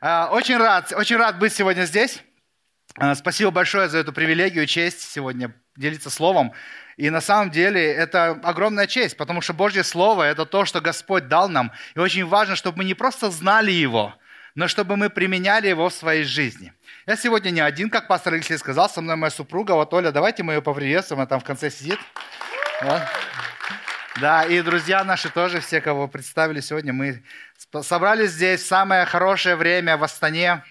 А, очень рад, очень рад быть сегодня здесь. А, спасибо большое за эту привилегию честь сегодня делиться словом. И на самом деле это огромная честь, потому что Божье Слово – это то, что Господь дал нам. И очень важно, чтобы мы не просто знали Его, но чтобы мы применяли Его в своей жизни. Я сегодня не один, как пастор Алексей сказал, со мной моя супруга, вот Оля, давайте мы ее поприветствуем, она там в конце сидит. Да, и друзья наши тоже, все, кого представили сегодня, мы собрались здесь самое хорошее время в Астане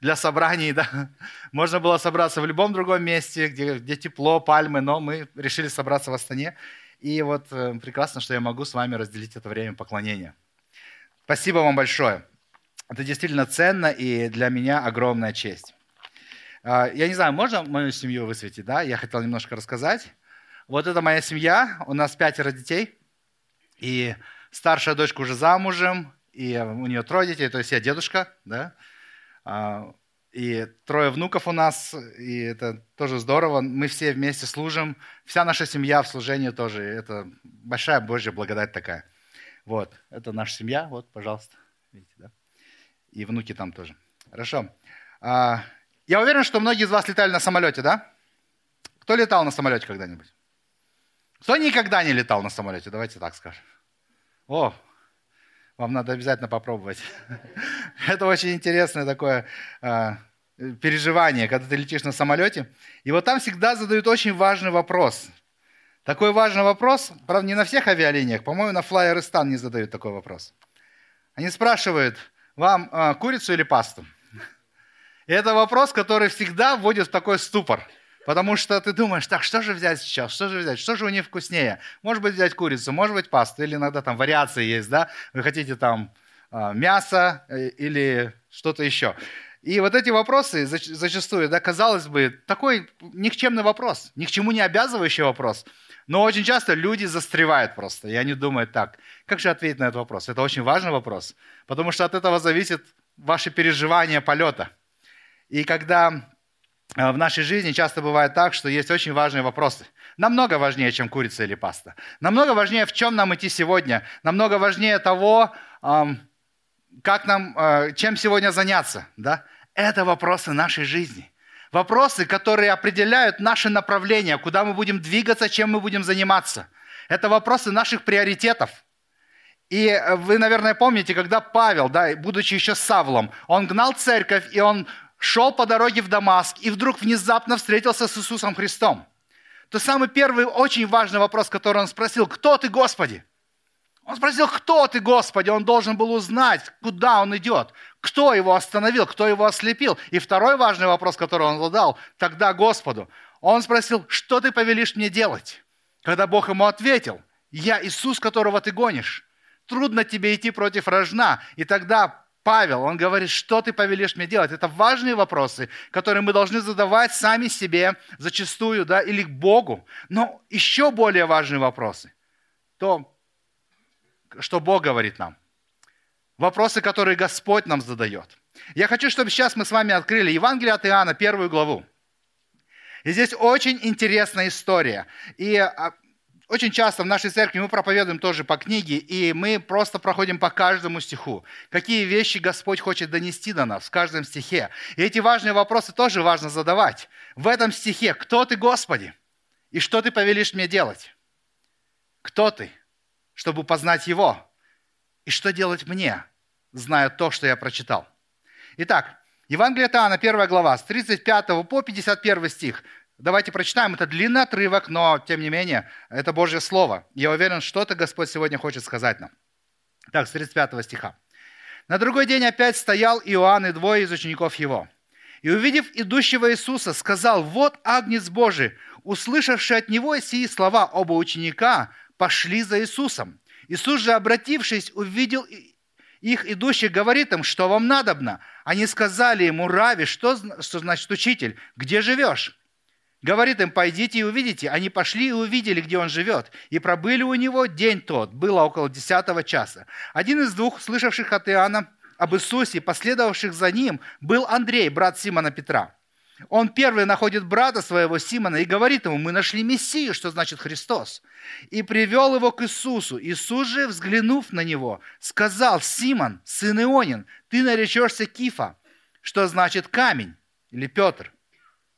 для собраний. Да. Можно было собраться в любом другом месте, где, где тепло, пальмы, но мы решили собраться в Астане. И вот э, прекрасно, что я могу с вами разделить это время поклонения. Спасибо вам большое. Это действительно ценно и для меня огромная честь. Э, я не знаю, можно мою семью высветить, да? Я хотел немножко рассказать. Вот это моя семья, у нас пятеро детей, и старшая дочка уже замужем, и у нее трое детей, то есть я дедушка, да, а, и трое внуков у нас, и это тоже здорово. Мы все вместе служим, вся наша семья в служении тоже. Это большая Божья благодать такая. Вот, это наша семья, вот, пожалуйста, видите, да? И внуки там тоже. Хорошо. А, я уверен, что многие из вас летали на самолете, да? Кто летал на самолете когда-нибудь? Кто никогда не летал на самолете? Давайте так скажем. О, вам надо обязательно попробовать. Это очень интересное такое а, переживание, когда ты летишь на самолете. И вот там всегда задают очень важный вопрос. Такой важный вопрос, правда, не на всех авиалиниях, по-моему, на Flyeristan не задают такой вопрос. Они спрашивают, вам а, курицу или пасту? И это вопрос, который всегда вводит в такой ступор – Потому что ты думаешь, так, что же взять сейчас, что же взять, что же у них вкуснее? Может быть, взять курицу, может быть, пасту, или иногда там вариации есть, да? Вы хотите там а, мясо э, или что-то еще. И вот эти вопросы зачастую, да, казалось бы, такой никчемный вопрос, ни к чему не обязывающий вопрос. Но очень часто люди застревают просто, и они думают так, как же ответить на этот вопрос? Это очень важный вопрос, потому что от этого зависит ваше переживание полета. И когда в нашей жизни часто бывает так, что есть очень важные вопросы. Намного важнее, чем курица или паста. Намного важнее, в чем нам идти сегодня. Намного важнее того, как нам, э, чем сегодня заняться. Да? Это вопросы нашей жизни. Вопросы, которые определяют наше направление, куда мы будем двигаться, чем мы будем заниматься. Это вопросы наших приоритетов. И э, вы, наверное, помните, когда Павел, да, будучи еще Савлом, он гнал церковь, и он шел по дороге в Дамаск и вдруг внезапно встретился с Иисусом Христом. То самый первый очень важный вопрос, который он спросил, кто ты, Господи? Он спросил, кто ты, Господи? Он должен был узнать, куда он идет, кто его остановил, кто его ослепил. И второй важный вопрос, который он задал тогда Господу, он спросил, что ты повелишь мне делать? Когда Бог ему ответил, я Иисус, которого ты гонишь. Трудно тебе идти против рожна. И тогда Павел, он говорит, что ты повелишь мне делать? Это важные вопросы, которые мы должны задавать сами себе зачастую, да, или к Богу. Но еще более важные вопросы. То, что Бог говорит нам. Вопросы, которые Господь нам задает. Я хочу, чтобы сейчас мы с вами открыли Евангелие от Иоанна, первую главу. И здесь очень интересная история. И а, очень часто в нашей церкви мы проповедуем тоже по книге, и мы просто проходим по каждому стиху. Какие вещи Господь хочет донести до нас в каждом стихе. И эти важные вопросы тоже важно задавать. В этом стихе «Кто ты, Господи?» и «Что ты повелишь мне делать?» Кто ты, чтобы познать Его? И что делать мне, зная то, что я прочитал? Итак, Евангелие от Иоанна, 1 глава, с 35 по 51 стих. Давайте прочитаем. Это длинный отрывок, но, тем не менее, это Божье Слово. Я уверен, что-то Господь сегодня хочет сказать нам. Так, с 35 стиха. «На другой день опять стоял Иоанн и двое из учеников его. И, увидев идущего Иисуса, сказал, «Вот Агнец Божий!» Услышавший от него сии слова оба ученика, пошли за Иисусом. Иисус же, обратившись, увидел их идущих, говорит им, что вам надобно. Они сказали ему, Рави, что, что значит учитель, где живешь? Говорит им, пойдите и увидите. Они пошли и увидели, где он живет. И пробыли у него день тот, было около десятого часа. Один из двух, слышавших от Иоанна об Иисусе, последовавших за ним, был Андрей, брат Симона Петра. Он первый находит брата своего Симона и говорит ему, мы нашли Мессию, что значит Христос. И привел его к Иисусу. Иисус же, взглянув на него, сказал, Симон, сын Ионин, ты наречешься Кифа, что значит камень, или Петр.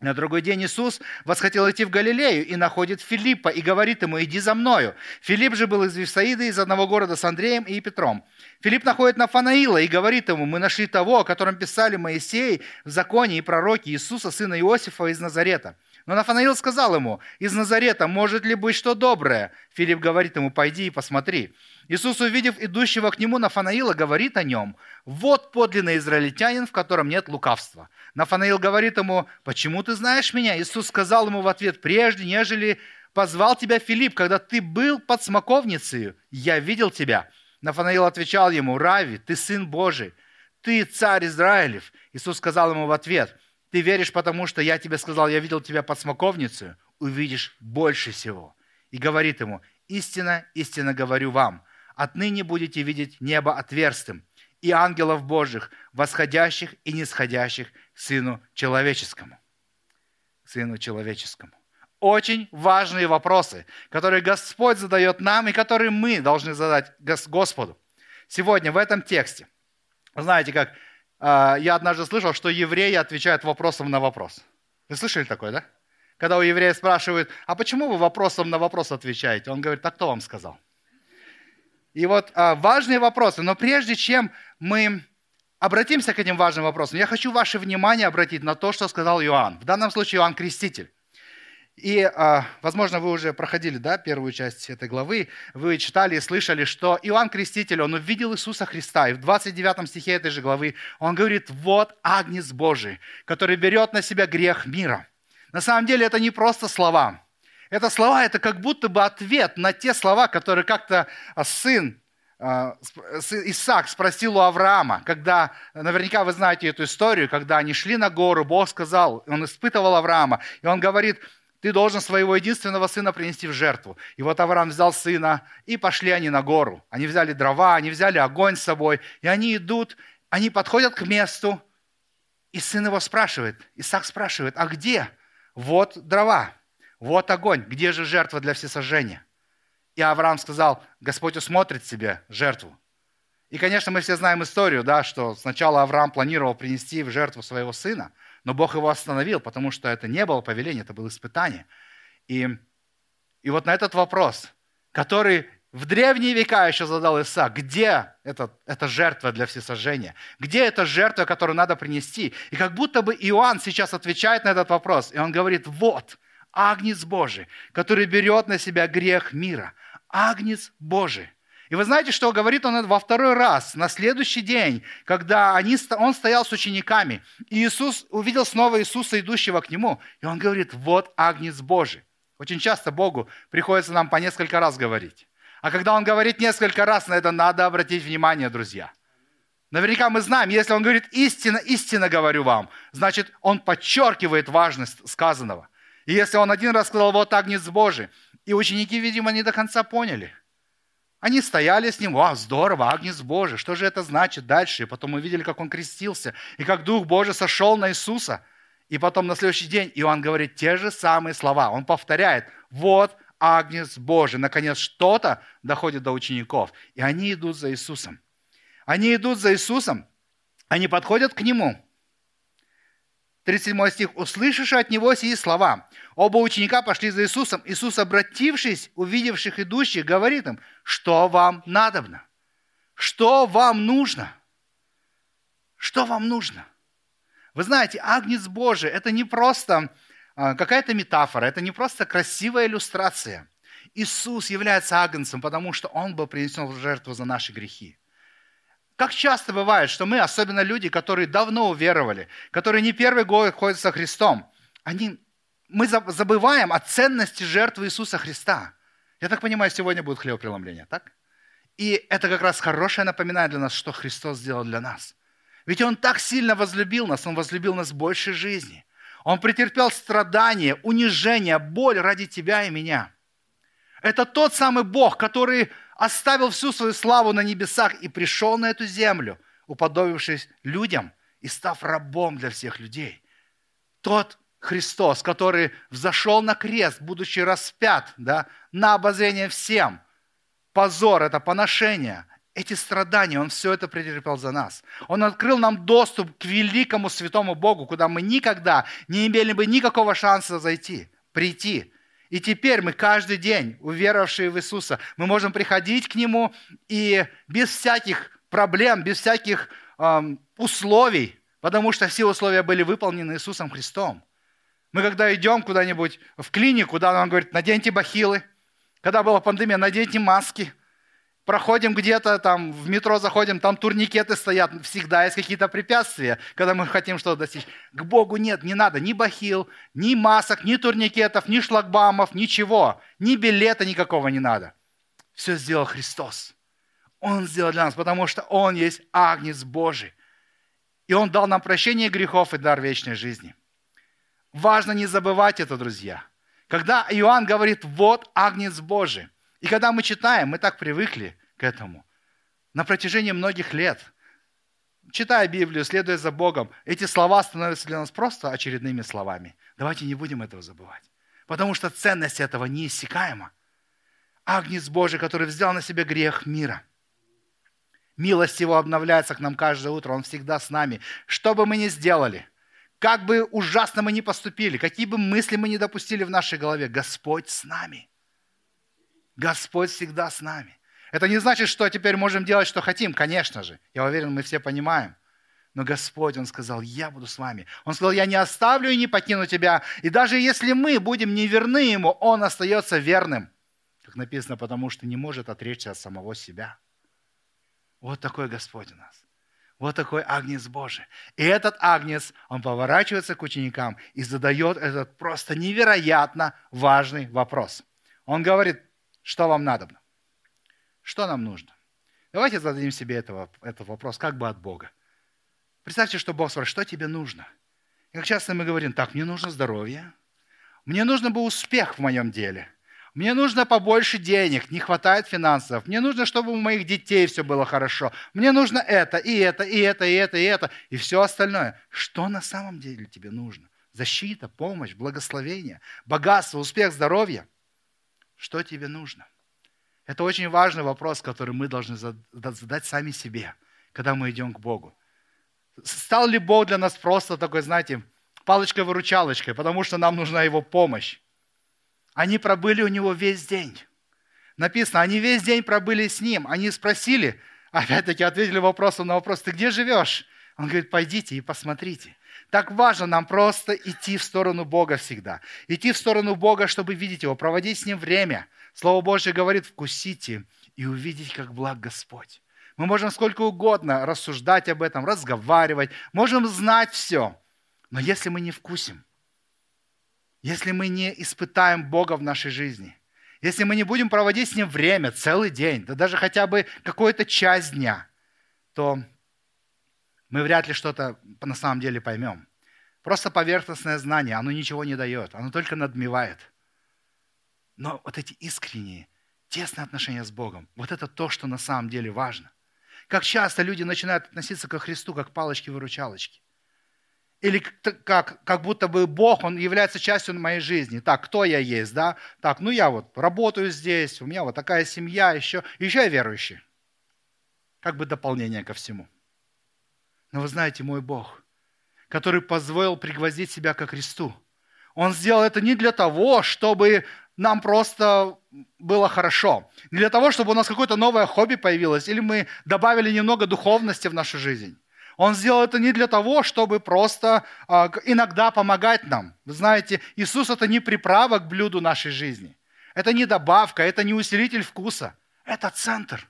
На другой день Иисус восхотел идти в Галилею и находит Филиппа и говорит ему, иди за мною. Филипп же был из Вифсаида, из одного города с Андреем и Петром. Филипп находит Нафанаила и говорит ему, мы нашли того, о котором писали Моисей в законе и пророки, Иисуса, сына Иосифа из Назарета. Но Нафанаил сказал ему, из Назарета может ли быть что доброе? Филипп говорит ему, пойди и посмотри. Иисус, увидев идущего к нему Нафанаила, говорит о нем, вот подлинный израильтянин, в котором нет лукавства. Нафанаил говорит ему, почему ты знаешь меня? Иисус сказал ему в ответ, прежде, нежели позвал тебя Филипп, когда ты был под смоковницей, я видел тебя. Нафанаил отвечал ему, Рави, ты сын Божий, ты царь Израилев. Иисус сказал ему в ответ, ты веришь, потому что я тебе сказал, я видел тебя под смоковницей, увидишь больше всего. И говорит ему, истина, истинно говорю вам, отныне будете видеть небо отверстым и ангелов Божьих, восходящих и нисходящих к Сыну Человеческому. К Сыну Человеческому. Очень важные вопросы, которые Господь задает нам и которые мы должны задать Господу. Сегодня в этом тексте. знаете, как а, я однажды слышал, что евреи отвечают вопросом на вопрос. Вы слышали такое, да? Когда у еврея спрашивают, а почему вы вопросом на вопрос отвечаете? Он говорит, а кто вам сказал? И вот а, важные вопросы. Но прежде чем мы обратимся к этим важным вопросам, я хочу ваше внимание обратить на то, что сказал Иоанн. В данном случае Иоанн Креститель. И, а, возможно, вы уже проходили да, первую часть этой главы, вы читали и слышали, что Иоанн Креститель, он увидел Иисуса Христа, и в 29 стихе этой же главы он говорит, вот Агнец Божий, который берет на себя грех мира. На самом деле это не просто слова. Это слова, это как будто бы ответ на те слова, которые как-то сын а, Исаак спросил у Авраама, когда, наверняка вы знаете эту историю, когда они шли на гору, Бог сказал, он испытывал Авраама, и он говорит, ты должен своего единственного сына принести в жертву. И вот Авраам взял сына, и пошли они на гору. Они взяли дрова, они взяли огонь с собой, и они идут, они подходят к месту, и сын его спрашивает, Исаак спрашивает, а где? Вот дрова, вот огонь, где же жертва для всесожжения? И Авраам сказал, Господь усмотрит себе жертву. И, конечно, мы все знаем историю, да, что сначала Авраам планировал принести в жертву своего сына – но Бог его остановил, потому что это не было повеление, это было испытание. И, и вот на этот вопрос, который в древние века еще задал Иса, где это, эта жертва для всесожжения? Где эта жертва, которую надо принести? И как будто бы Иоанн сейчас отвечает на этот вопрос. И он говорит, вот, Агнец Божий, который берет на себя грех мира. Агнец Божий. И вы знаете, что говорит он во второй раз, на следующий день, когда они, он стоял с учениками, и Иисус увидел снова Иисуса, идущего к нему, и он говорит, вот Агнец Божий. Очень часто Богу приходится нам по несколько раз говорить. А когда Он говорит несколько раз, на это надо обратить внимание, друзья. Наверняка мы знаем, если Он говорит истинно, истинно говорю вам, значит, Он подчеркивает важность сказанного. И если Он один раз сказал, вот Агнец Божий, и ученики, видимо, не до конца поняли – они стояли с ним, а, здорово, Агнец Божий, что же это значит дальше? И потом мы видели, как он крестился, и как Дух Божий сошел на Иисуса. И потом на следующий день Иоанн говорит те же самые слова. Он повторяет, вот Агнец Божий. Наконец что-то доходит до учеников. И они идут за Иисусом. Они идут за Иисусом, они подходят к Нему. 37 стих. «Услышавши от Него сии слова, Оба ученика пошли за Иисусом. Иисус, обратившись, увидевших идущих, говорит им, что вам надобно? Что вам нужно? Что вам нужно? Вы знаете, Агнец Божий – это не просто а, какая-то метафора, это не просто красивая иллюстрация. Иисус является Агнцем, потому что Он был принесен в жертву за наши грехи. Как часто бывает, что мы, особенно люди, которые давно уверовали, которые не первый год ходят со Христом, они мы забываем о ценности жертвы Иисуса Христа. Я так понимаю, сегодня будет хлебопреломление, так? И это как раз хорошее напоминание для нас, что Христос сделал для нас. Ведь Он так сильно возлюбил нас, Он возлюбил нас больше жизни. Он претерпел страдания, унижение, боль ради тебя и меня. Это тот самый Бог, который оставил всю свою славу на небесах и пришел на эту землю, уподобившись людям и став рабом для всех людей. тот Христос, который взошел на крест, будучи распят, да, на обозрение всем. Позор – это поношение, эти страдания, Он все это претерпел за нас. Он открыл нам доступ к великому святому Богу, куда мы никогда не имели бы никакого шанса зайти, прийти. И теперь мы каждый день, уверовавшие в Иисуса, мы можем приходить к Нему и без всяких проблем, без всяких эм, условий, потому что все условия были выполнены Иисусом Христом. Мы когда идем куда-нибудь в клинику, да, он говорит, наденьте бахилы. Когда была пандемия, наденьте маски – проходим где-то там, в метро заходим, там турникеты стоят, всегда есть какие-то препятствия, когда мы хотим что-то достичь. К Богу нет, не надо ни бахил, ни масок, ни турникетов, ни шлагбаумов, ничего, ни билета никакого не надо. Все сделал Христос. Он сделал для нас, потому что Он есть Агнец Божий. И Он дал нам прощение грехов и дар вечной жизни. Важно не забывать это, друзья. Когда Иоанн говорит, вот Агнец Божий, и когда мы читаем, мы так привыкли к этому. На протяжении многих лет, читая Библию, следуя за Богом, эти слова становятся для нас просто очередными словами. Давайте не будем этого забывать. Потому что ценность этого неиссякаема. Агнец Божий, который взял на себя грех мира. Милость Его обновляется к нам каждое утро. Он всегда с нами. Что бы мы ни сделали, как бы ужасно мы ни поступили, какие бы мысли мы ни допустили в нашей голове, Господь с нами – Господь всегда с нами. Это не значит, что теперь можем делать, что хотим, конечно же. Я уверен, мы все понимаем. Но Господь, Он сказал, я буду с вами. Он сказал, я не оставлю и не покину тебя. И даже если мы будем неверны Ему, Он остается верным. Как написано, потому что не может отречься от самого себя. Вот такой Господь у нас. Вот такой агнец Божий. И этот агнец, он поворачивается к ученикам и задает этот просто невероятно важный вопрос. Он говорит, что вам надо? Что нам нужно? Давайте зададим себе этого, этот вопрос как бы от Бога. Представьте, что Бог спрашивает, что тебе нужно? И как часто мы говорим, так, мне нужно здоровье, мне нужно бы успех в моем деле, мне нужно побольше денег, не хватает финансов, мне нужно, чтобы у моих детей все было хорошо, мне нужно это, и это, и это, и это, и это, и все остальное. Что на самом деле тебе нужно? Защита, помощь, благословение, богатство, успех, здоровье – что тебе нужно? Это очень важный вопрос, который мы должны задать сами себе, когда мы идем к Богу. Стал ли Бог для нас просто такой, знаете, палочкой-выручалочкой, потому что нам нужна Его помощь? Они пробыли у Него весь день. Написано, они весь день пробыли с Ним. Они спросили, опять-таки ответили вопросом на вопрос, ты где живешь? Он говорит, пойдите и посмотрите. Так важно нам просто идти в сторону Бога всегда. Идти в сторону Бога, чтобы видеть Его, проводить с Ним время. Слово Божье говорит, вкусите и увидеть, как благ Господь. Мы можем сколько угодно рассуждать об этом, разговаривать, можем знать все. Но если мы не вкусим, если мы не испытаем Бога в нашей жизни, если мы не будем проводить с Ним время целый день, да даже хотя бы какую-то часть дня, то мы вряд ли что-то на самом деле поймем. Просто поверхностное знание, оно ничего не дает, оно только надмевает. Но вот эти искренние, тесные отношения с Богом, вот это то, что на самом деле важно. Как часто люди начинают относиться ко Христу как палочки-выручалочки. Или как, как будто бы Бог, Он является частью моей жизни. Так, кто я есть, да? Так, ну я вот работаю здесь, у меня вот такая семья, еще, еще я верующий. Как бы дополнение ко всему. Но вы знаете, мой Бог, который позволил пригвоздить себя ко кресту, Он сделал это не для того, чтобы нам просто было хорошо, не для того, чтобы у нас какое-то новое хобби появилось, или мы добавили немного духовности в нашу жизнь. Он сделал это не для того, чтобы просто э, иногда помогать нам. Вы знаете, Иисус это не приправа к блюду нашей жизни. Это не добавка, это не усилитель вкуса. Это центр.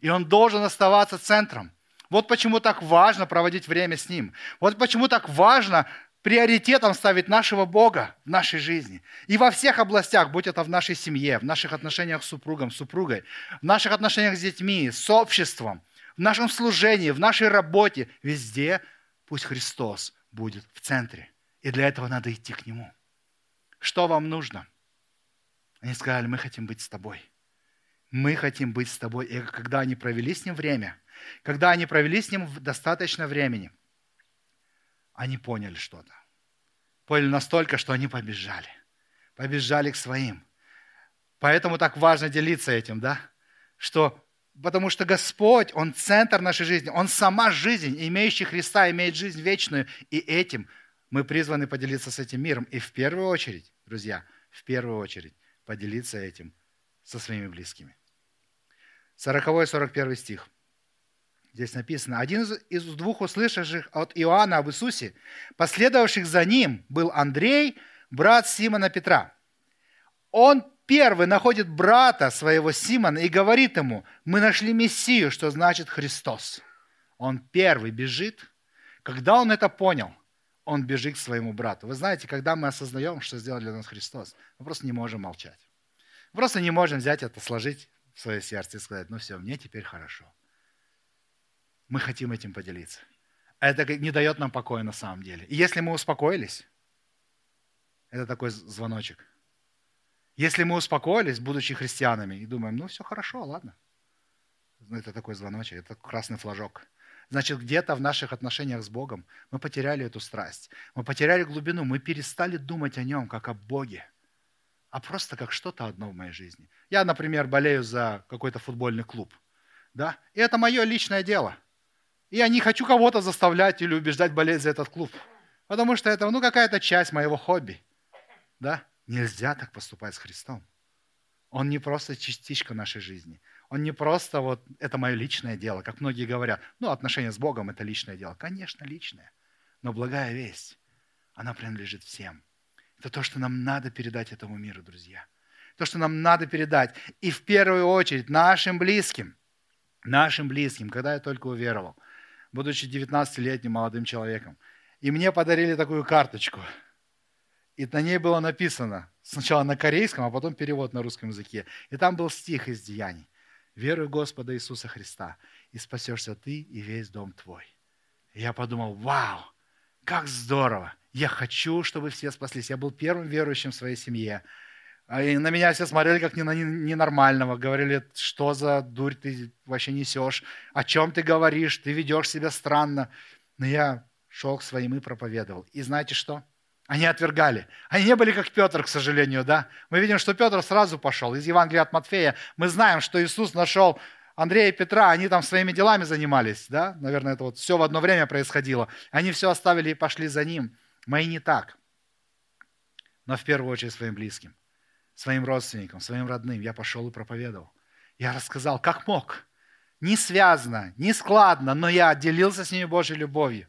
И он должен оставаться центром. Вот почему так важно проводить время с Ним. Вот почему так важно приоритетом ставить нашего Бога в нашей жизни. И во всех областях, будь это в нашей семье, в наших отношениях с супругом, супругой, в наших отношениях с детьми, с обществом, в нашем служении, в нашей работе, везде пусть Христос будет в центре. И для этого надо идти к Нему. Что вам нужно? Они сказали, мы хотим быть с тобой. Мы хотим быть с тобой. И когда они провели с Ним время – когда они провели с ним достаточно времени, они поняли что-то. поняли настолько, что они побежали. Побежали к своим. Поэтому так важно делиться этим, да? Что, потому что Господь, Он центр нашей жизни, Он сама жизнь, имеющий Христа, имеет жизнь вечную, и этим мы призваны поделиться с этим миром. И в первую очередь, друзья, в первую очередь поделиться этим со своими близкими. 40 и 41 стих. Здесь написано, один из двух услышавших от Иоанна об Иисусе, последовавших за ним, был Андрей, брат Симона Петра. Он первый находит брата своего Симона и говорит ему, мы нашли Мессию, что значит Христос. Он первый бежит. Когда он это понял, он бежит к своему брату. Вы знаете, когда мы осознаем, что сделал для нас Христос, мы просто не можем молчать. Мы просто не можем взять это, сложить в свое сердце и сказать, ну все, мне теперь хорошо. Мы хотим этим поделиться. Это не дает нам покоя на самом деле. И если мы успокоились, это такой звоночек. Если мы успокоились, будучи христианами, и думаем, ну все хорошо, ладно. Ну, это такой звоночек, это красный флажок. Значит, где-то в наших отношениях с Богом мы потеряли эту страсть. Мы потеряли глубину, мы перестали думать о Нем, как о Боге, а просто как что-то одно в моей жизни. Я, например, болею за какой-то футбольный клуб. Да? И это мое личное дело. Я не хочу кого-то заставлять или убеждать болеть за этот клуб. Потому что это ну, какая-то часть моего хобби. Да? Нельзя так поступать с Христом. Он не просто частичка нашей жизни. Он не просто вот это мое личное дело, как многие говорят. Ну, отношения с Богом – это личное дело. Конечно, личное. Но благая весть, она принадлежит всем. Это то, что нам надо передать этому миру, друзья. То, что нам надо передать. И в первую очередь нашим близким. Нашим близким, когда я только уверовал, будучи 19-летним молодым человеком. И мне подарили такую карточку. И на ней было написано, сначала на корейском, а потом перевод на русском языке. И там был стих из Деяний веруй в Господа Иисуса Христа, и спасешься ты и весь дом твой. И я подумал, вау, как здорово! Я хочу, чтобы все спаслись. Я был первым верующим в своей семье. А и на меня все смотрели как на ненормального. Говорили, что за дурь ты вообще несешь, о чем ты говоришь, ты ведешь себя странно. Но я шел к своим и проповедовал. И знаете что? Они отвергали. Они не были как Петр, к сожалению, да? Мы видим, что Петр сразу пошел. Из Евангелия от Матфея мы знаем, что Иисус нашел Андрея и Петра, они там своими делами занимались, да? Наверное, это вот все в одно время происходило. Они все оставили и пошли за ним. Мои не так. Но в первую очередь своим близким, своим родственникам, своим родным. Я пошел и проповедовал. Я рассказал, как мог. Не связано, не складно, но я делился с ними Божьей любовью.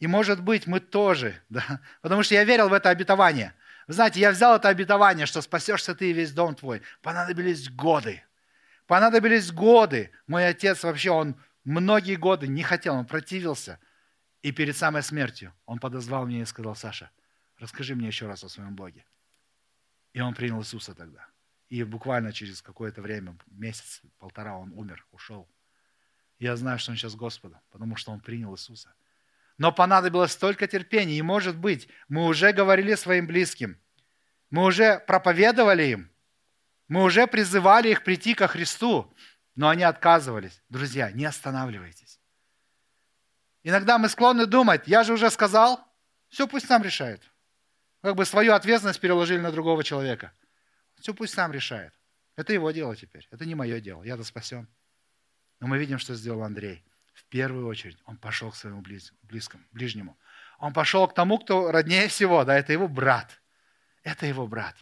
И может быть мы тоже, да, потому что я верил в это обетование. Вы знаете, я взял это обетование, что спасешься ты и весь дом твой. Понадобились годы. Понадобились годы. Мой отец вообще, он многие годы не хотел, он противился. И перед самой смертью он подозвал меня и сказал, Саша, расскажи мне еще раз о своем Боге. И он принял Иисуса тогда. И буквально через какое-то время, месяц, полтора, он умер, ушел. Я знаю, что он сейчас Господом, потому что он принял Иисуса. Но понадобилось столько терпения. И, может быть, мы уже говорили своим близким, мы уже проповедовали им, мы уже призывали их прийти ко Христу, но они отказывались. Друзья, не останавливайтесь. Иногда мы склонны думать, я же уже сказал, все пусть сам решает. Как бы свою ответственность переложили на другого человека. Все пусть сам решает. Это его дело теперь. Это не мое дело. Я-то спасен. Но мы видим, что сделал Андрей в первую очередь он пошел к своему близкому, ближнему. Он пошел к тому, кто роднее всего, да, это его брат. Это его брат.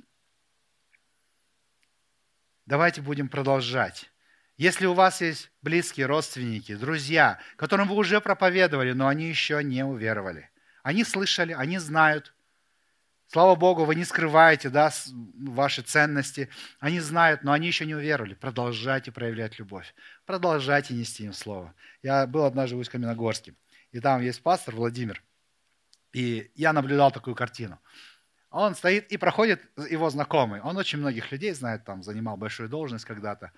Давайте будем продолжать. Если у вас есть близкие родственники, друзья, которым вы уже проповедовали, но они еще не уверовали. Они слышали, они знают, Слава Богу, вы не скрываете да, ваши ценности. Они знают, но они еще не уверовали. Продолжайте проявлять любовь. Продолжайте нести им слово. Я был однажды в Усть-Каменогорске, и там есть пастор Владимир. И я наблюдал такую картину. Он стоит и проходит его знакомый. Он очень многих людей знает, там занимал большую должность когда-то.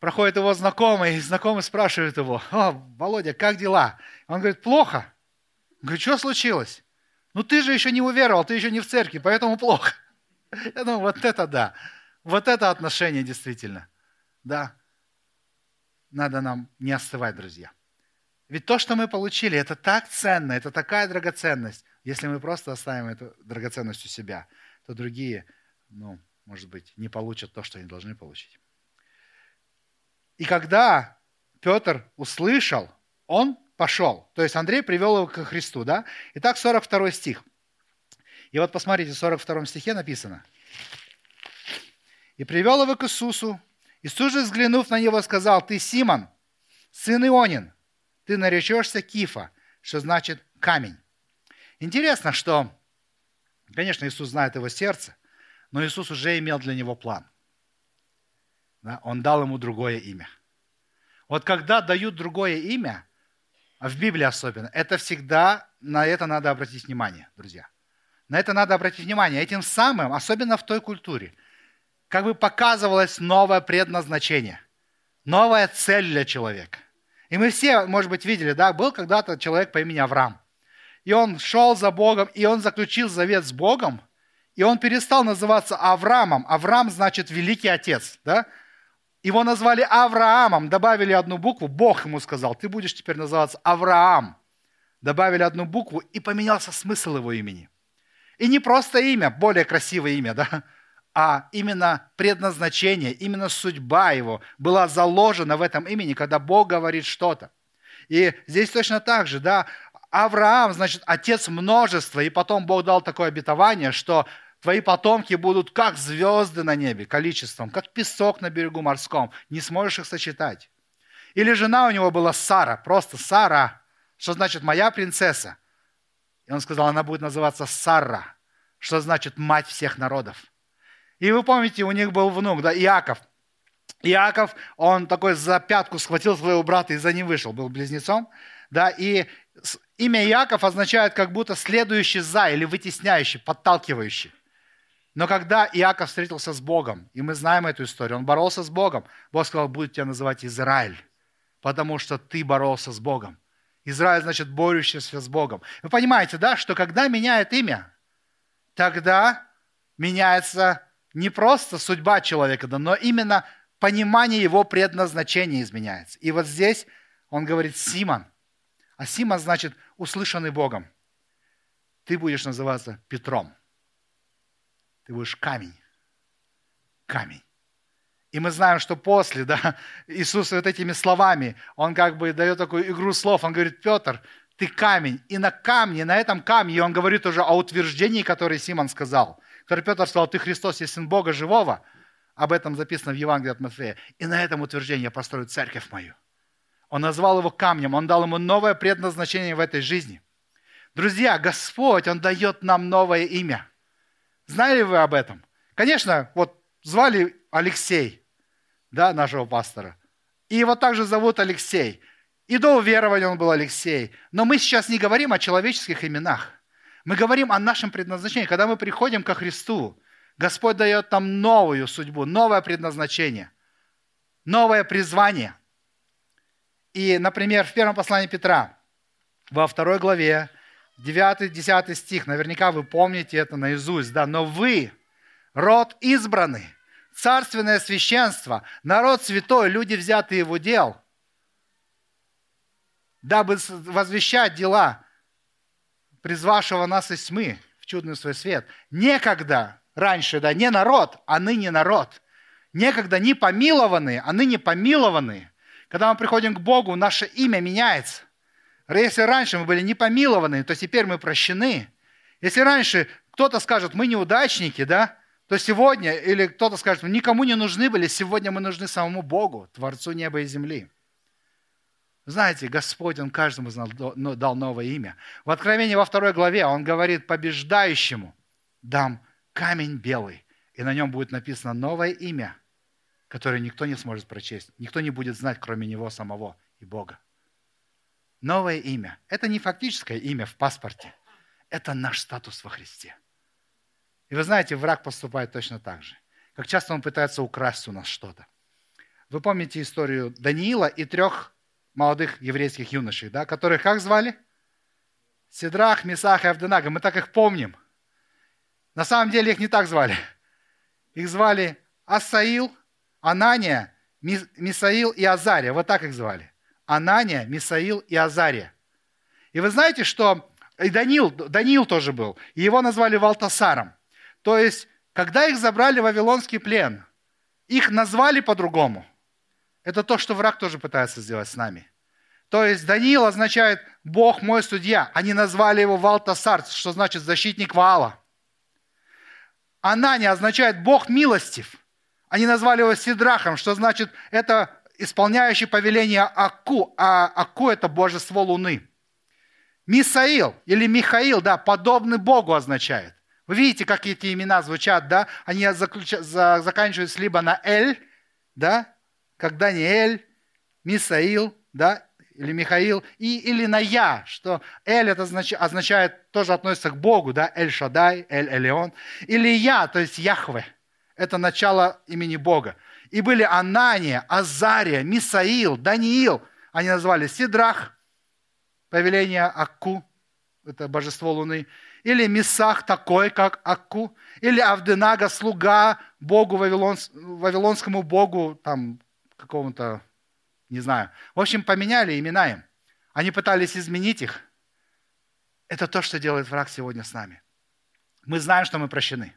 Проходит его знакомый, и знакомый спрашивает его, «О, Володя, как дела?» Он говорит, «Плохо». Он говорит, что случилось? Ну ты же еще не уверовал, ты еще не в церкви, поэтому плохо. Я думаю, вот это да. Вот это отношение действительно. Да. Надо нам не остывать, друзья. Ведь то, что мы получили, это так ценно, это такая драгоценность. Если мы просто оставим эту драгоценность у себя, то другие, ну, может быть, не получат то, что они должны получить. И когда Петр услышал, он пошел. То есть Андрей привел его к Христу, да? Итак, 42 стих. И вот посмотрите, в 42 стихе написано. «И привел его к Иисусу. Иисус же, взглянув на него, сказал, «Ты Симон, сын Ионин, ты наречешься Кифа, что значит камень». Интересно, что, конечно, Иисус знает его сердце, но Иисус уже имел для него план. Да? Он дал ему другое имя. Вот когда дают другое имя, в Библии особенно, это всегда, на это надо обратить внимание, друзья. На это надо обратить внимание. Этим самым, особенно в той культуре, как бы показывалось новое предназначение, новая цель для человека. И мы все, может быть, видели, да, был когда-то человек по имени Авраам. И он шел за Богом, и он заключил завет с Богом, и он перестал называться Авраамом. Авраам значит великий отец, да? Его назвали Авраамом, добавили одну букву, Бог ему сказал, ты будешь теперь называться Авраам. Добавили одну букву, и поменялся смысл его имени. И не просто имя, более красивое имя, да, а именно предназначение, именно судьба его была заложена в этом имени, когда Бог говорит что-то. И здесь точно так же, да, Авраам, значит, отец множества, и потом Бог дал такое обетование, что Твои потомки будут как звезды на небе количеством, как песок на берегу морском. Не сможешь их сочетать. Или жена у него была Сара, просто Сара, что значит «моя принцесса». И он сказал, она будет называться Сара, что значит «мать всех народов». И вы помните, у них был внук, да, Иаков. Иаков, он такой за пятку схватил своего брата и за ним вышел, был близнецом. Да, и имя Иаков означает как будто следующий за или вытесняющий, подталкивающий. Но когда Иаков встретился с Богом, и мы знаем эту историю, он боролся с Богом, Бог сказал, будет тебя называть Израиль, потому что ты боролся с Богом. Израиль значит борющийся с Богом. Вы понимаете, да, что когда меняет имя, тогда меняется не просто судьба человека, да, но именно понимание его предназначения изменяется. И вот здесь он говорит Симон. А Симон значит услышанный Богом. Ты будешь называться Петром ты будешь камень. Камень. И мы знаем, что после, да, Иисус вот этими словами, он как бы дает такую игру слов, он говорит, Петр, ты камень. И на камне, на этом камне, он говорит уже о утверждении, которое Симон сказал. Который Петр сказал, ты Христос, есть Сын Бога Живого. Об этом записано в Евангелии от Матфея. И на этом утверждении я построю церковь мою. Он назвал его камнем, он дал ему новое предназначение в этой жизни. Друзья, Господь, Он дает нам новое имя – Знали вы об этом? Конечно, вот звали Алексей, да, нашего пастора. И его также зовут Алексей. И до уверования он был Алексей. Но мы сейчас не говорим о человеческих именах. Мы говорим о нашем предназначении. Когда мы приходим ко Христу, Господь дает нам новую судьбу, новое предназначение, новое призвание. И, например, в первом послании Петра, во второй главе, 9-10 стих, наверняка вы помните это наизусть, да, но вы, род избранный, царственное священство, народ святой, люди, взятые в удел, дабы возвещать дела, призвавшего нас из тьмы в чудный свой свет. Некогда, раньше, да, не народ, а ныне народ. Некогда не помилованные, а ныне помилованные. Когда мы приходим к Богу, наше имя меняется. Если раньше мы были не помилованы, то теперь мы прощены. Если раньше кто-то скажет, мы неудачники, да, то сегодня, или кто-то скажет, мы никому не нужны были, сегодня мы нужны самому Богу, Творцу неба и земли. Знаете, Господь, Он каждому дал новое имя. В Откровении во второй главе Он говорит, побеждающему дам камень белый, и на нем будет написано новое имя, которое никто не сможет прочесть, никто не будет знать, кроме Него самого и Бога новое имя. Это не фактическое имя в паспорте. Это наш статус во Христе. И вы знаете, враг поступает точно так же. Как часто он пытается украсть у нас что-то. Вы помните историю Даниила и трех молодых еврейских юношей, да, которых как звали? Сидрах, Месах и Авденага. Мы так их помним. На самом деле их не так звали. Их звали Асаил, Анания, Мисаил и Азария. Вот так их звали. Анания, Мисаил и Азария. И вы знаете, что И Даниил, Даниил тоже был. И его назвали Валтасаром. То есть, когда их забрали в Вавилонский плен, их назвали по-другому. Это то, что враг тоже пытается сделать с нами. То есть Даниил означает «Бог мой судья». Они назвали его Валтасар, что значит «защитник Ваала». Анания означает «Бог милостив». Они назвали его Сидрахом, что значит это исполняющий повеление Аку, а Аку – это божество Луны. Мисаил или Михаил, да, подобный Богу означает. Вы видите, как эти имена звучат, да? Они заключ... за... заканчиваются либо на «эль», да, как Даниэль, Мисаил, да, или Михаил, и, или на «я», что «эль» это означает, означает, тоже относится к Богу, да, «эль Шадай», «эль Элеон», или «я», то есть «Яхве», это начало имени Бога. И были Анания, Азария, Мисаил, Даниил. Они назвали Сидрах, повеление Акку, это божество Луны. Или Мисах такой, как Акку. Или Авденага, слуга Богу, Вавилонс, Вавилонскому Богу, там, какому-то, не знаю. В общем, поменяли имена им. Они пытались изменить их. Это то, что делает враг сегодня с нами. Мы знаем, что мы прощены.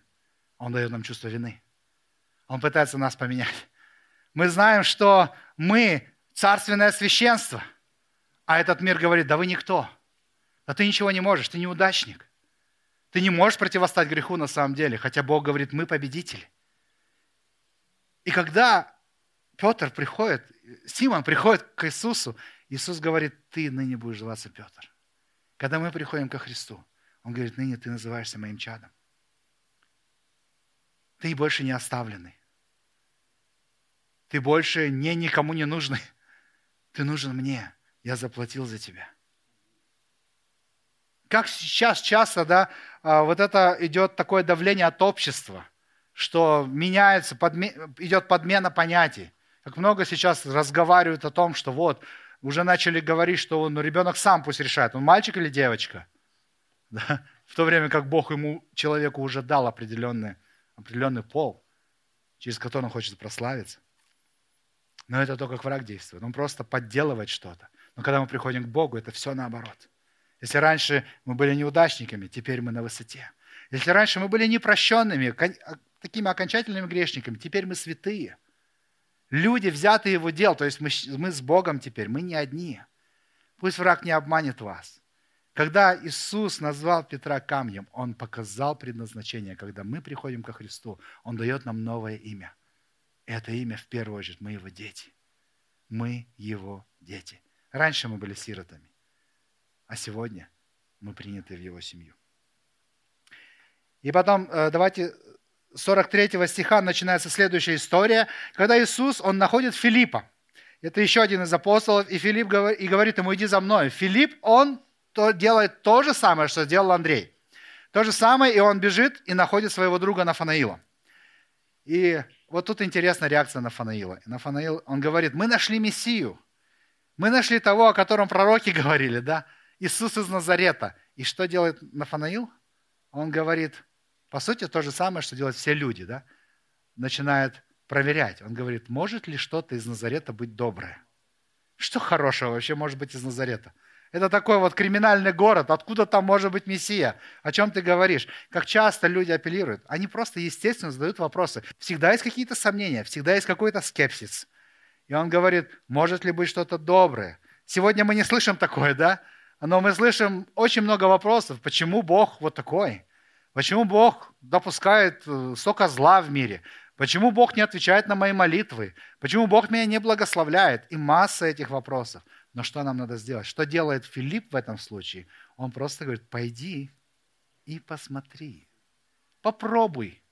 Он дает нам чувство вины. Он пытается нас поменять. Мы знаем, что мы царственное священство. А этот мир говорит, да вы никто. Да ты ничего не можешь, ты неудачник. Ты не можешь противостать греху на самом деле, хотя Бог говорит, мы победители. И когда Петр приходит, Симон приходит к Иисусу, Иисус говорит, ты ныне будешь зваться Петр. Когда мы приходим ко Христу, Он говорит, ныне ты называешься моим чадом. Ты больше не оставленный. Ты больше не никому не нужный. Ты нужен мне. Я заплатил за тебя. Как сейчас часто, да, а, вот это идет такое давление от общества, что меняется, подме, идет подмена понятий. Как много сейчас разговаривают о том, что вот, уже начали говорить, что ну, ребенок сам пусть решает, он мальчик или девочка. Да? В то время как Бог ему, человеку уже дал определенный, определенный пол, через который он хочет прославиться. Но это то, как враг действует. Он просто подделывает что-то. Но когда мы приходим к Богу, это все наоборот. Если раньше мы были неудачниками, теперь мы на высоте. Если раньше мы были непрощенными, а, такими окончательными грешниками, теперь мы святые. Люди, взятые его дел, то есть мы, мы с Богом теперь, мы не одни. Пусть враг не обманет вас. Когда Иисус назвал Петра камнем, Он показал предназначение. Когда мы приходим ко Христу, Он дает нам новое имя – это имя в первую очередь мы его дети. Мы его дети. Раньше мы были сиротами, а сегодня мы приняты в его семью. И потом э, давайте 43 стиха начинается следующая история, когда Иисус, он находит Филиппа. Это еще один из апостолов, и Филипп говорит, и говорит ему, иди за мной. Филипп, он то, делает то же самое, что сделал Андрей. То же самое, и он бежит и находит своего друга Нафанаила. И вот тут интересная реакция Нафанаила. Нафанаил, он говорит, мы нашли Мессию. Мы нашли того, о котором пророки говорили, да? Иисус из Назарета. И что делает Нафанаил? Он говорит, по сути, то же самое, что делают все люди, да? Начинает проверять. Он говорит, может ли что-то из Назарета быть доброе? Что хорошего вообще может быть из Назарета? Это такой вот криминальный город. Откуда там может быть Мессия? О чем ты говоришь? Как часто люди апеллируют? Они просто, естественно, задают вопросы. Всегда есть какие-то сомнения, всегда есть какой-то скепсис. И он говорит, может ли быть что-то доброе? Сегодня мы не слышим такое, да? Но мы слышим очень много вопросов. Почему Бог вот такой? Почему Бог допускает э, столько зла в мире? Почему Бог не отвечает на мои молитвы? Почему Бог меня не благословляет? И масса этих вопросов. Но что нам надо сделать? Что делает Филипп в этом случае? Он просто говорит, пойди и посмотри. Попробуй.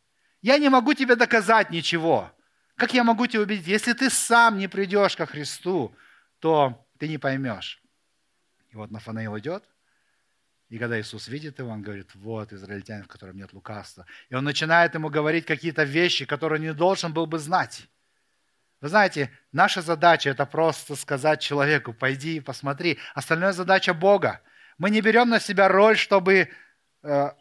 Я не могу тебе доказать ничего. Как я могу тебя убедить? Если ты сам не придешь ко Христу, то ты не поймешь. И вот Нафанаил идет, и когда Иисус видит его, он говорит, вот израильтянин, в котором нет лукавства. И он начинает ему говорить какие-то вещи, которые не должен был бы знать. Вы знаете, наша задача – это просто сказать человеку, пойди и посмотри. Остальная задача Бога. Мы не берем на себя роль, чтобы э,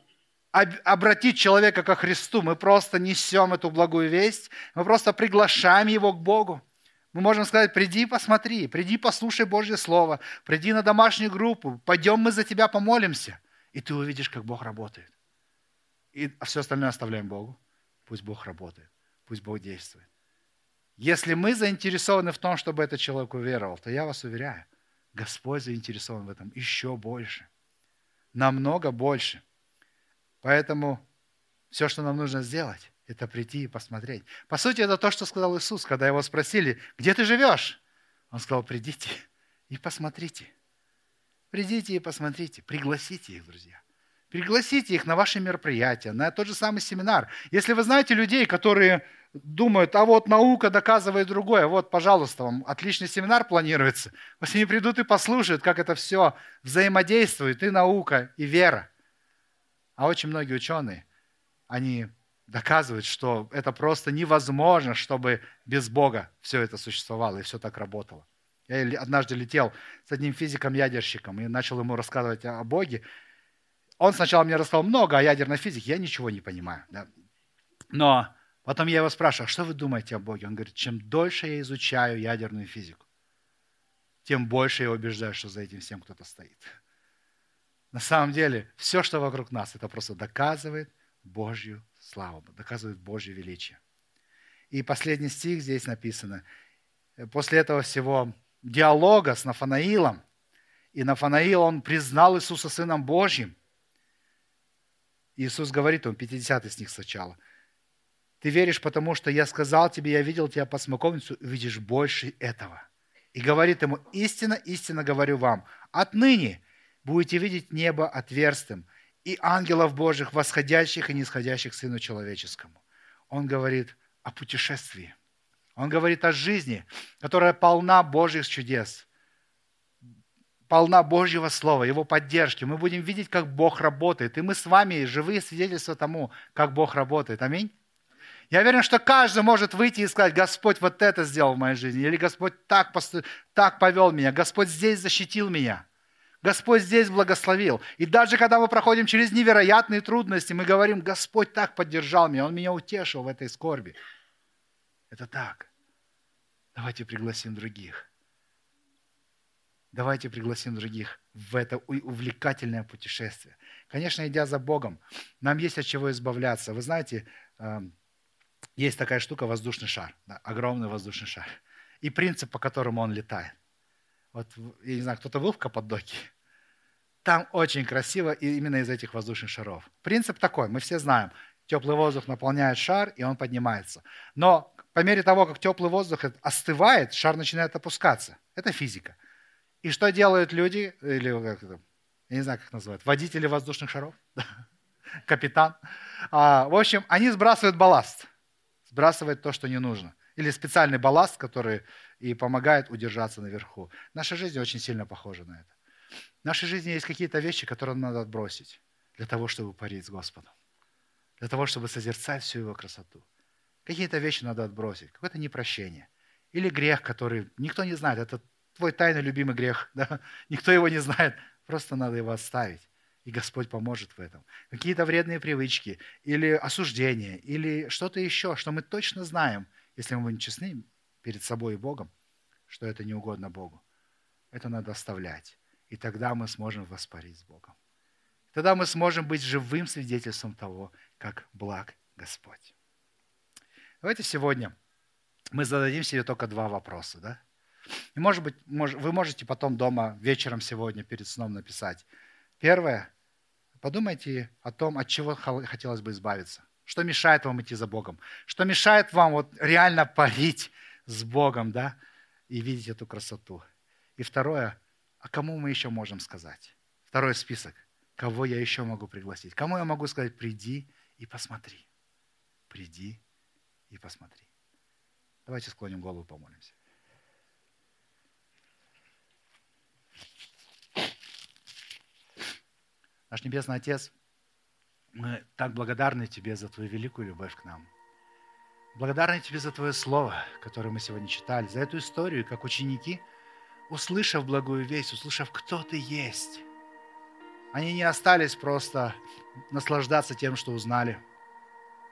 обратить человека ко Христу. Мы просто несем эту благую весть. Мы просто приглашаем его к Богу. Мы можем сказать, приди посмотри, приди послушай Божье Слово, приди на домашнюю группу, пойдем мы за тебя помолимся. И ты увидишь, как Бог работает. И все остальное оставляем Богу. Пусть Бог работает. Пусть Бог действует. Если мы заинтересованы в том, чтобы этот человек уверовал, то я вас уверяю, Господь заинтересован в этом еще больше. Намного больше. Поэтому все, что нам нужно сделать, это прийти и посмотреть. По сути, это то, что сказал Иисус, когда его спросили, где ты живешь? Он сказал, придите и посмотрите. Придите и посмотрите, пригласите их, друзья. Пригласите их на ваши мероприятия, на тот же самый семинар. Если вы знаете людей, которые думают, а вот наука доказывает другое, вот, пожалуйста, вам отличный семинар планируется. Пусть они придут и послушают, как это все взаимодействует, и наука, и вера. А очень многие ученые, они доказывают, что это просто невозможно, чтобы без Бога все это существовало и все так работало. Я однажды летел с одним физиком-ядерщиком и начал ему рассказывать о Боге. Он сначала мне рассказал много о ядерной физике, я ничего не понимаю. Да. Но потом я его спрашиваю, а что вы думаете о Боге? Он говорит, чем дольше я изучаю ядерную физику, тем больше я убеждаюсь, что за этим всем кто-то стоит. На самом деле, все, что вокруг нас, это просто доказывает Божью славу, доказывает Божье величие. И последний стих здесь написано. После этого всего диалога с Нафанаилом. И Нафанаил, он признал Иисуса Сыном Божьим. Иисус говорит ему, 50 стих сначала. Ты веришь, потому что я сказал тебе, я видел тебя по смоковницу, видишь больше этого. И говорит ему, истинно, истинно говорю вам, отныне будете видеть небо отверстым и ангелов Божьих, восходящих и нисходящих Сыну Человеческому. Он говорит о путешествии – он говорит о жизни, которая полна Божьих чудес, полна Божьего Слова, Его поддержки. Мы будем видеть, как Бог работает. И мы с вами живые свидетельства тому, как Бог работает. Аминь. Я уверен, что каждый может выйти и сказать, Господь вот это сделал в моей жизни, или Господь так, посту... так повел меня, Господь здесь защитил меня, Господь здесь благословил. И даже когда мы проходим через невероятные трудности, мы говорим, Господь так поддержал меня, Он меня утешил в этой скорби. Это так. Давайте пригласим других. Давайте пригласим других в это увлекательное путешествие. Конечно, идя за Богом, нам есть от чего избавляться. Вы знаете, эм, есть такая штука воздушный шар, да, огромный воздушный шар. И принцип, по которому он летает. Вот, я не знаю, кто-то был в Каппадоке? Там очень красиво и именно из этих воздушных шаров. Принцип такой, мы все знаем. Теплый воздух наполняет шар, и он поднимается. Но по мере того, как теплый воздух остывает, шар начинает опускаться. Это физика. И что делают люди, или как это, я не знаю, как называют, водители воздушных шаров, капитан. А, в общем, они сбрасывают балласт, сбрасывают то, что не нужно. Или специальный балласт, который и помогает удержаться наверху. Наша жизнь очень сильно похожа на это. В нашей жизни есть какие-то вещи, которые надо отбросить для того, чтобы парить с Господом, для того, чтобы созерцать всю Его красоту. Какие-то вещи надо отбросить, какое-то непрощение. Или грех, который никто не знает, это твой тайный любимый грех, да? никто его не знает, просто надо его оставить. И Господь поможет в этом. Какие-то вредные привычки, или осуждение, или что-то еще, что мы точно знаем, если мы будем честны перед собой и Богом, что это не угодно Богу. Это надо оставлять. И тогда мы сможем воспарить с Богом. Тогда мы сможем быть живым свидетельством того, как благ Господь. Давайте сегодня мы зададим себе только два вопроса. Да? И, может быть, вы можете потом дома вечером сегодня перед сном написать. Первое. Подумайте о том, от чего хотелось бы избавиться. Что мешает вам идти за Богом? Что мешает вам вот реально парить с Богом, да, и видеть эту красоту? И второе, а кому мы еще можем сказать? Второй список. Кого я еще могу пригласить? Кому я могу сказать, приди и посмотри. Приди и посмотри. Давайте склоним голову, помолимся. Наш Небесный Отец, мы так благодарны Тебе за Твою великую любовь к нам. Благодарны Тебе за Твое Слово, которое мы сегодня читали, за эту историю, как ученики, услышав благую весть, услышав, кто Ты есть, они не остались просто наслаждаться тем, что узнали –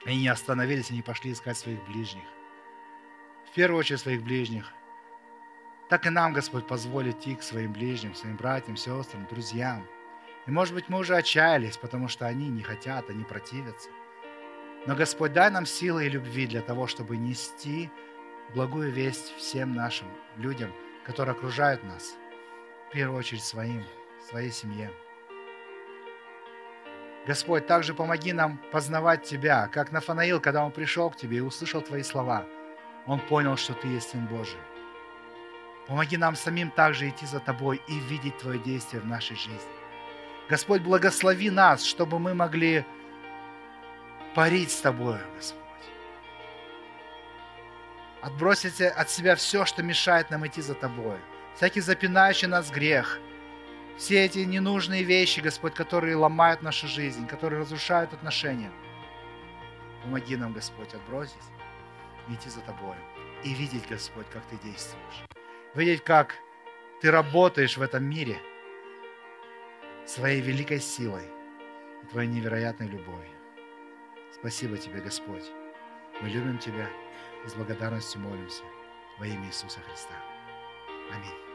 они не остановились, они пошли искать своих ближних. В первую очередь своих ближних. Так и нам, Господь, позволит идти к своим ближним, своим братьям, сестрам, друзьям. И может быть мы уже отчаялись, потому что они не хотят, они противятся. Но Господь, дай нам силы и любви для того, чтобы нести благую весть всем нашим людям, которые окружают нас, в первую очередь своим, своей семье. Господь, также помоги нам познавать Тебя, как Нафанаил, когда он пришел к Тебе и услышал Твои слова, он понял, что Ты есть Сын Божий. Помоги нам самим также идти за Тобой и видеть Твое действие в нашей жизни. Господь, благослови нас, чтобы мы могли парить с Тобой, Господь. Отбросить от себя все, что мешает нам идти за Тобой. Всякий запинающий нас грех. Все эти ненужные вещи, Господь, которые ломают нашу жизнь, которые разрушают отношения. Помоги нам, Господь, отбросить идти за Тобой. И видеть, Господь, как Ты действуешь. Видеть, как Ты работаешь в этом мире своей великой силой и Твоей невероятной любовью. Спасибо Тебе, Господь. Мы любим Тебя и с благодарностью молимся во имя Иисуса Христа. Аминь.